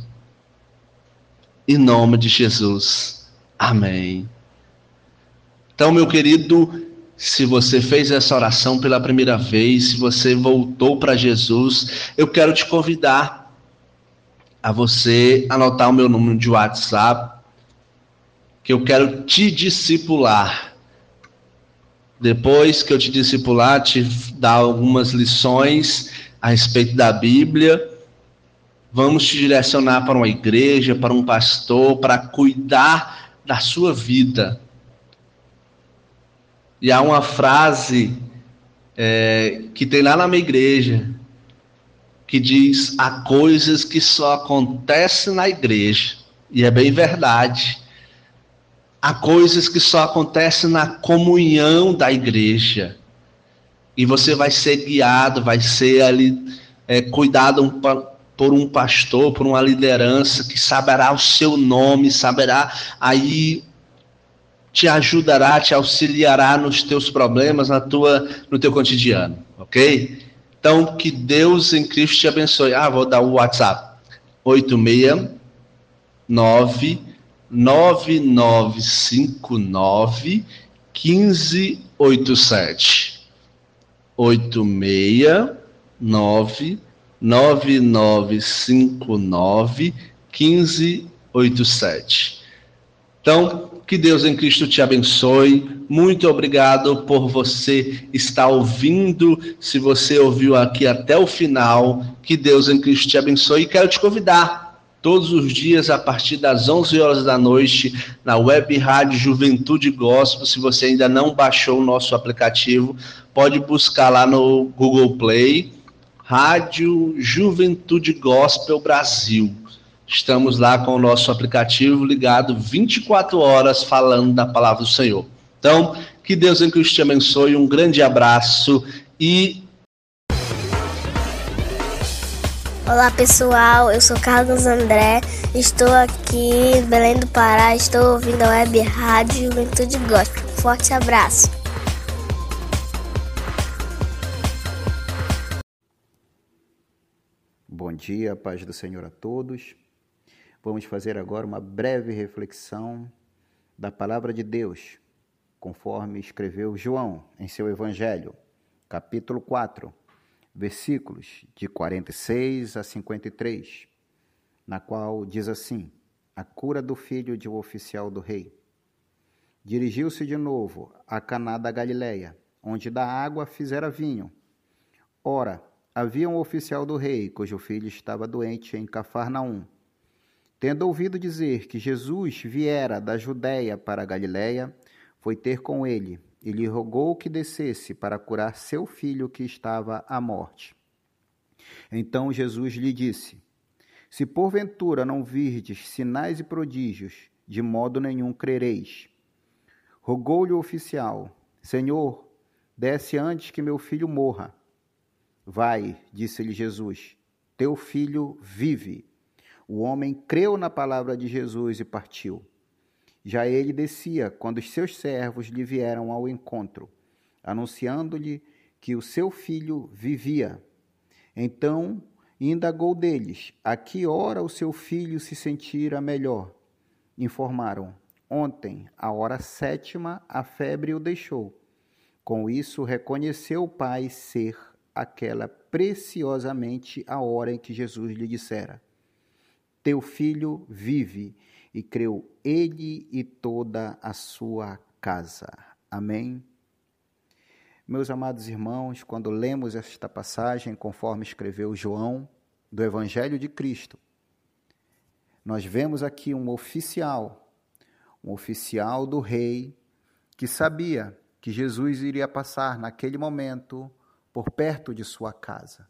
Em nome de Jesus. Amém. Então, meu querido, se você fez essa oração pela primeira vez, se você voltou para Jesus, eu quero te convidar a você anotar o meu número de WhatsApp, que eu quero te discipular. Depois que eu te discipular, te dar algumas lições a respeito da Bíblia, vamos te direcionar para uma igreja, para um pastor, para cuidar da sua vida. E há uma frase é, que tem lá na minha igreja que diz: há coisas que só acontecem na igreja. E é bem verdade. Há coisas que só acontecem na comunhão da igreja. E você vai ser guiado, vai ser ali é, cuidado um, por um pastor, por uma liderança que saberá o seu nome, saberá aí te ajudará, te auxiliará nos teus problemas, na tua, no teu cotidiano, ok? Então, que Deus em Cristo te abençoe. Ah, vou dar o WhatsApp. 869 9959 1587. 869 9959 1587. Então, que Deus em Cristo te abençoe. Muito obrigado por você estar ouvindo. Se você ouviu aqui até o final, que Deus em Cristo te abençoe. E quero te convidar todos os dias a partir das 11 horas da noite na web rádio Juventude Gospel. Se você ainda não baixou o nosso aplicativo, pode buscar lá no Google Play, Rádio Juventude Gospel Brasil. Estamos lá com o nosso aplicativo ligado 24 horas falando da palavra do Senhor. Então, que Deus em Cristo te abençoe, um grande abraço e. Olá pessoal, eu sou Carlos André, estou aqui em Belém do Pará, estou ouvindo a web rádio Juventude Gospel. Forte abraço! Bom dia, paz do Senhor a todos. Vamos fazer agora uma breve reflexão da palavra de Deus, conforme escreveu João em seu Evangelho, capítulo 4, versículos de 46 a 53, na qual diz assim: A cura do filho de um oficial do rei. Dirigiu-se de novo a Caná da Galileia, onde da água fizera vinho. Ora, havia um oficial do rei, cujo filho estava doente em Cafarnaum. Tendo ouvido dizer que Jesus viera da Judéia para a Galiléia, foi ter com ele e lhe rogou que descesse para curar seu filho que estava à morte. Então Jesus lhe disse: Se porventura não virdes sinais e prodígios, de modo nenhum crereis. Rogou-lhe o oficial: Senhor, desce antes que meu filho morra. Vai, disse-lhe Jesus, teu filho vive. O homem creu na palavra de Jesus e partiu. Já ele descia quando os seus servos lhe vieram ao encontro, anunciando-lhe que o seu filho vivia. Então indagou deles a que hora o seu filho se sentira melhor. Informaram: Ontem, à hora sétima, a febre o deixou. Com isso, reconheceu o pai ser aquela preciosamente a hora em que Jesus lhe dissera: teu filho vive, e creu ele e toda a sua casa. Amém. Meus amados irmãos, quando lemos esta passagem, conforme escreveu João, do Evangelho de Cristo, nós vemos aqui um oficial, um oficial do rei, que sabia que Jesus iria passar naquele momento por perto de sua casa.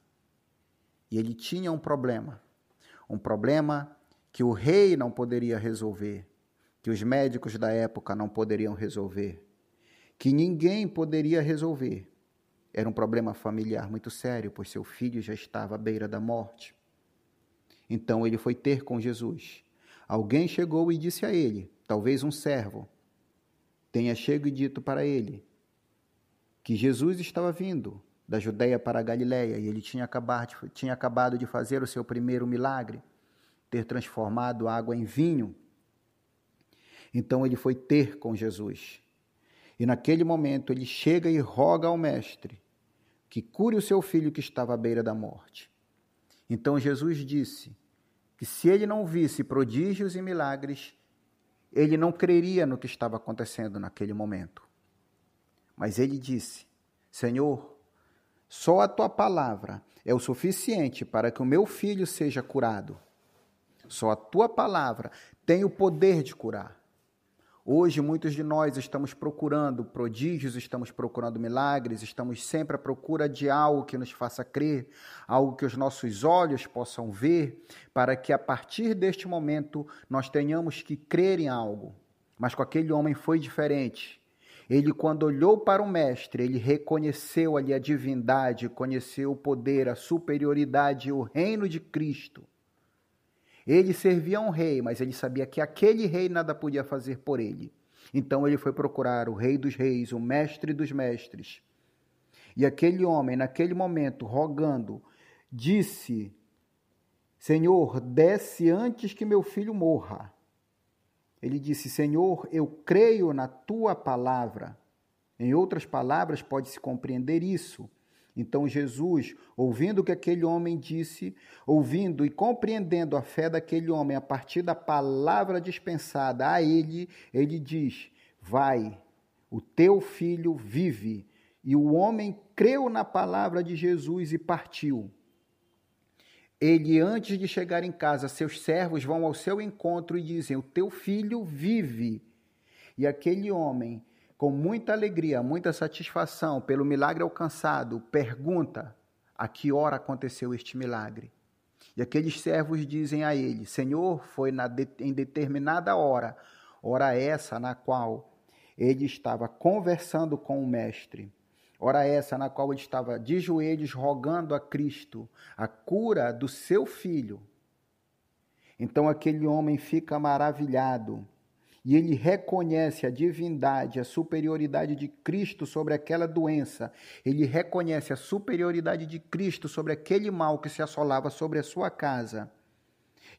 E ele tinha um problema um problema que o rei não poderia resolver, que os médicos da época não poderiam resolver, que ninguém poderia resolver. Era um problema familiar muito sério, pois seu filho já estava à beira da morte. Então ele foi ter com Jesus. Alguém chegou e disse a ele, talvez um servo, tenha chego e dito para ele que Jesus estava vindo da Judéia para a Galiléia e ele tinha acabado, tinha acabado de fazer o seu primeiro milagre, ter transformado água em vinho. Então ele foi ter com Jesus. E naquele momento ele chega e roga ao Mestre que cure o seu filho que estava à beira da morte. Então Jesus disse que se ele não visse prodígios e milagres, ele não creria no que estava acontecendo naquele momento. Mas ele disse: Senhor, só a tua palavra é o suficiente para que o meu filho seja curado. Só a tua palavra tem o poder de curar. Hoje, muitos de nós estamos procurando prodígios, estamos procurando milagres, estamos sempre à procura de algo que nos faça crer, algo que os nossos olhos possam ver, para que a partir deste momento nós tenhamos que crer em algo. Mas com aquele homem foi diferente. Ele, quando olhou para o Mestre, ele reconheceu ali a divindade, conheceu o poder, a superioridade, o reino de Cristo. Ele servia a um rei, mas ele sabia que aquele rei nada podia fazer por ele. Então ele foi procurar o Rei dos Reis, o Mestre dos Mestres. E aquele homem, naquele momento, rogando, disse: Senhor, desce antes que meu filho morra. Ele disse: Senhor, eu creio na tua palavra. Em outras palavras, pode-se compreender isso. Então Jesus, ouvindo o que aquele homem disse, ouvindo e compreendendo a fé daquele homem a partir da palavra dispensada a ele, ele diz: Vai, o teu filho vive. E o homem creu na palavra de Jesus e partiu. Ele, antes de chegar em casa, seus servos vão ao seu encontro e dizem: O teu filho vive. E aquele homem com muita alegria, muita satisfação pelo milagre alcançado, pergunta a que hora aconteceu este milagre. E aqueles servos dizem a ele: Senhor, foi de, em determinada hora, hora essa na qual ele estava conversando com o Mestre, hora essa na qual ele estava de joelhos rogando a Cristo a cura do seu filho. Então aquele homem fica maravilhado e ele reconhece a divindade, a superioridade de Cristo sobre aquela doença, ele reconhece a superioridade de Cristo sobre aquele mal que se assolava sobre a sua casa.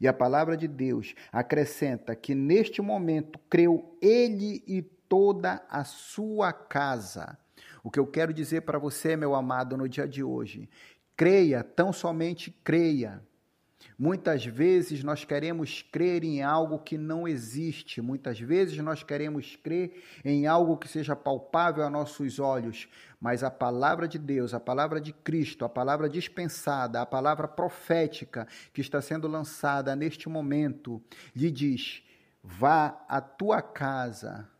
E a palavra de Deus acrescenta que neste momento creu ele e toda a sua casa. O que eu quero dizer para você, meu amado, no dia de hoje, creia, tão somente creia. Muitas vezes nós queremos crer em algo que não existe, muitas vezes nós queremos crer em algo que seja palpável a nossos olhos, mas a palavra de Deus, a palavra de Cristo, a palavra dispensada, a palavra profética que está sendo lançada neste momento, lhe diz: vá à tua casa,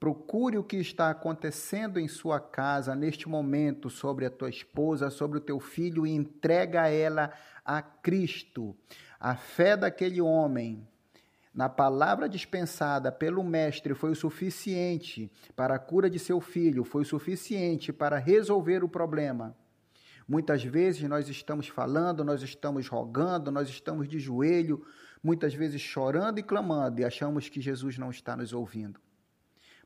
Procure o que está acontecendo em sua casa neste momento sobre a tua esposa, sobre o teu filho e entrega ela a Cristo. A fé daquele homem na palavra dispensada pelo Mestre foi o suficiente para a cura de seu filho, foi o suficiente para resolver o problema. Muitas vezes nós estamos falando, nós estamos rogando, nós estamos de joelho, muitas vezes chorando e clamando e achamos que Jesus não está nos ouvindo.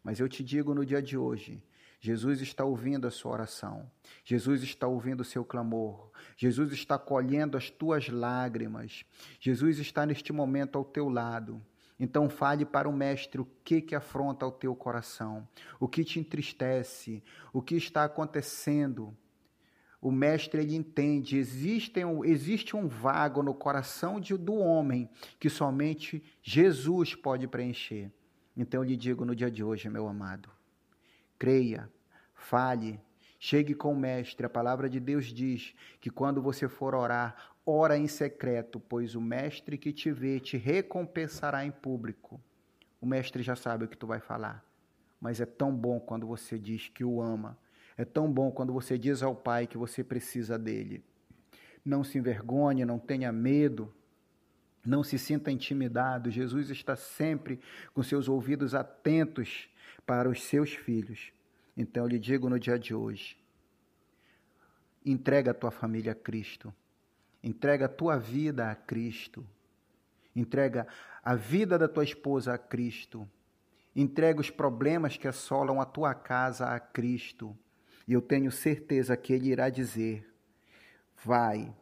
Mas eu te digo no dia de hoje, Jesus está ouvindo a sua oração. Jesus está ouvindo o seu clamor. Jesus está colhendo as tuas lágrimas. Jesus está neste momento ao teu lado. Então fale para o mestre o que que afronta o teu coração, o que te entristece, o que está acontecendo. O mestre ele entende, existe um, existe um vago no coração de, do homem que somente Jesus pode preencher. Então eu lhe digo no dia de hoje, meu amado, creia, fale, chegue com o mestre. A palavra de Deus diz que quando você for orar, ora em secreto, pois o mestre que te vê te recompensará em público. O mestre já sabe o que tu vai falar, mas é tão bom quando você diz que o ama. É tão bom quando você diz ao Pai que você precisa dele. Não se envergonhe, não tenha medo. Não se sinta intimidado, Jesus está sempre com seus ouvidos atentos para os seus filhos. Então eu lhe digo no dia de hoje: entrega a tua família a Cristo, entrega a tua vida a Cristo, entrega a vida da tua esposa a Cristo, entrega os problemas que assolam a tua casa a Cristo, e eu tenho certeza que Ele irá dizer: vai,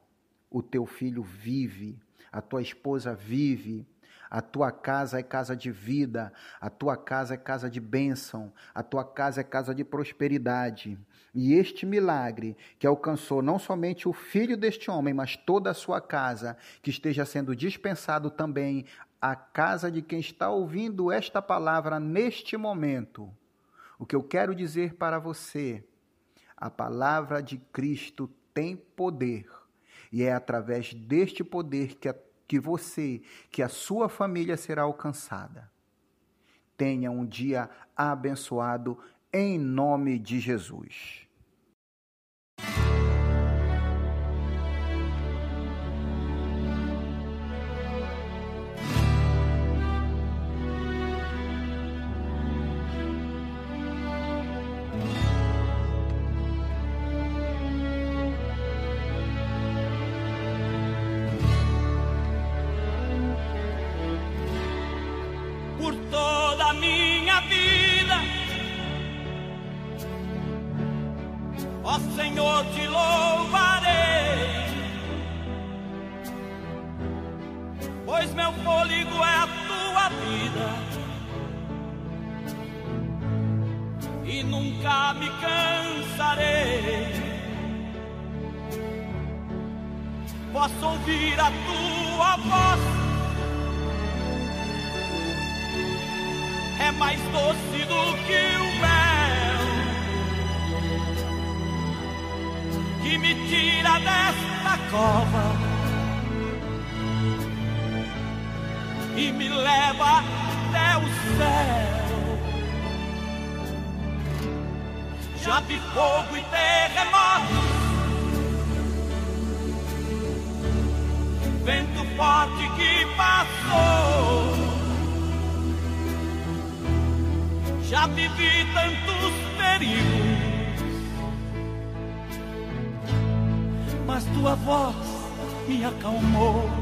o teu filho vive a tua esposa vive, a tua casa é casa de vida, a tua casa é casa de bênção, a tua casa é casa de prosperidade. E este milagre que alcançou não somente o filho deste homem, mas toda a sua casa, que esteja sendo dispensado também à casa de quem está ouvindo esta palavra neste momento. O que eu quero dizer para você, a palavra de Cristo tem poder e é através deste poder que, a, que você, que a sua família será alcançada. Tenha um dia abençoado em nome de Jesus. Acalmou.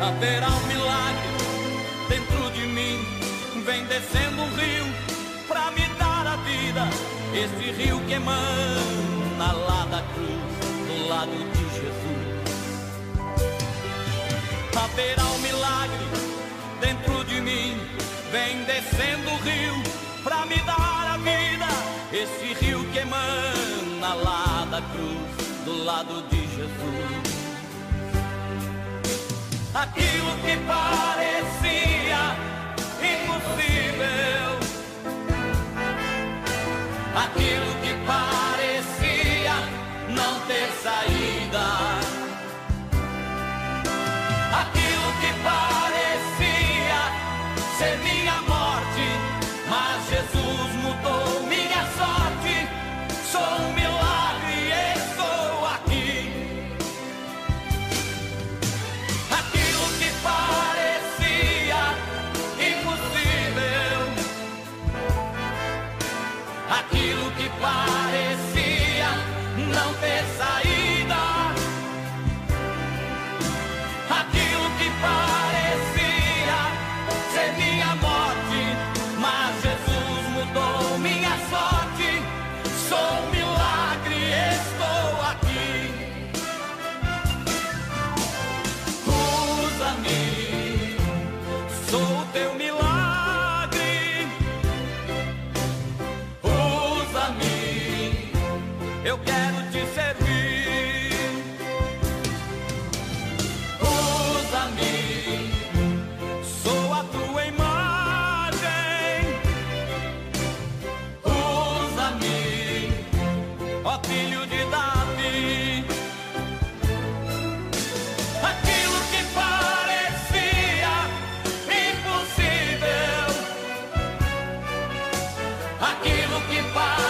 Haverá um milagre dentro de mim, vem descendo um rio para me dar a vida. Este rio que emana lá da cruz, do lado de Jesus. Haverá um milagre dentro de mim, vem descendo o rio para me dar a vida. Este rio que emana lá da cruz, do lado de Jesus. Aquilo que parecia impossível, aquilo que parecia não ter saída, aquilo aquilo que parecia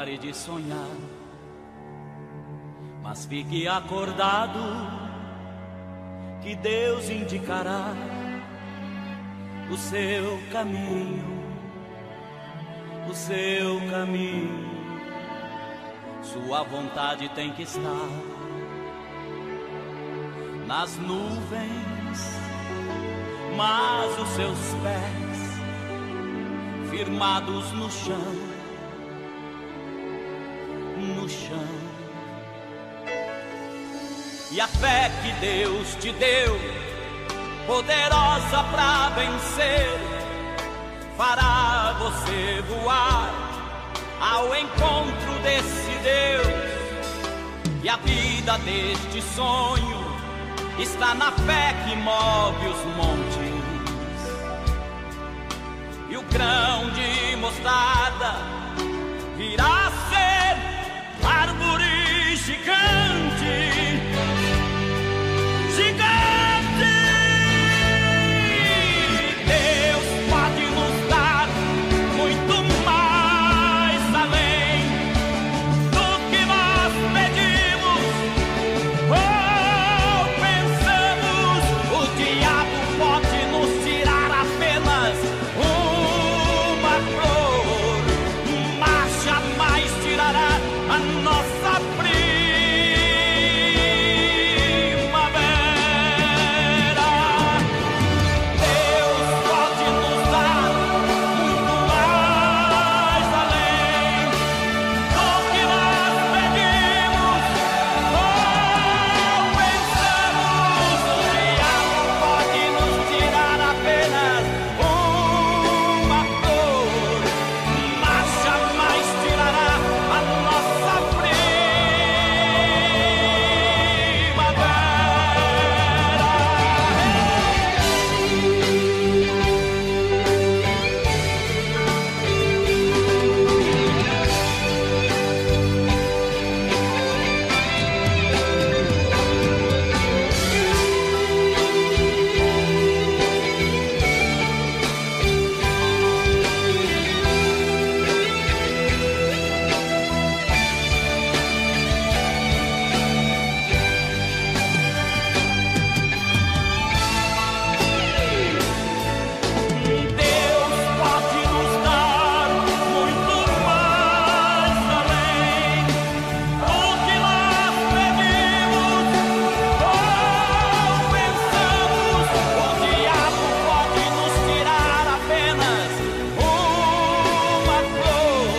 pare de sonhar, mas fique acordado que Deus indicará o seu caminho o seu caminho. Sua vontade tem que estar nas nuvens, mas os seus pés firmados no chão, chão. E a fé que Deus te deu, poderosa para vencer, fará você voar ao encontro desse Deus. E a vida deste sonho está na fé que move os montes. E o grão de mostarda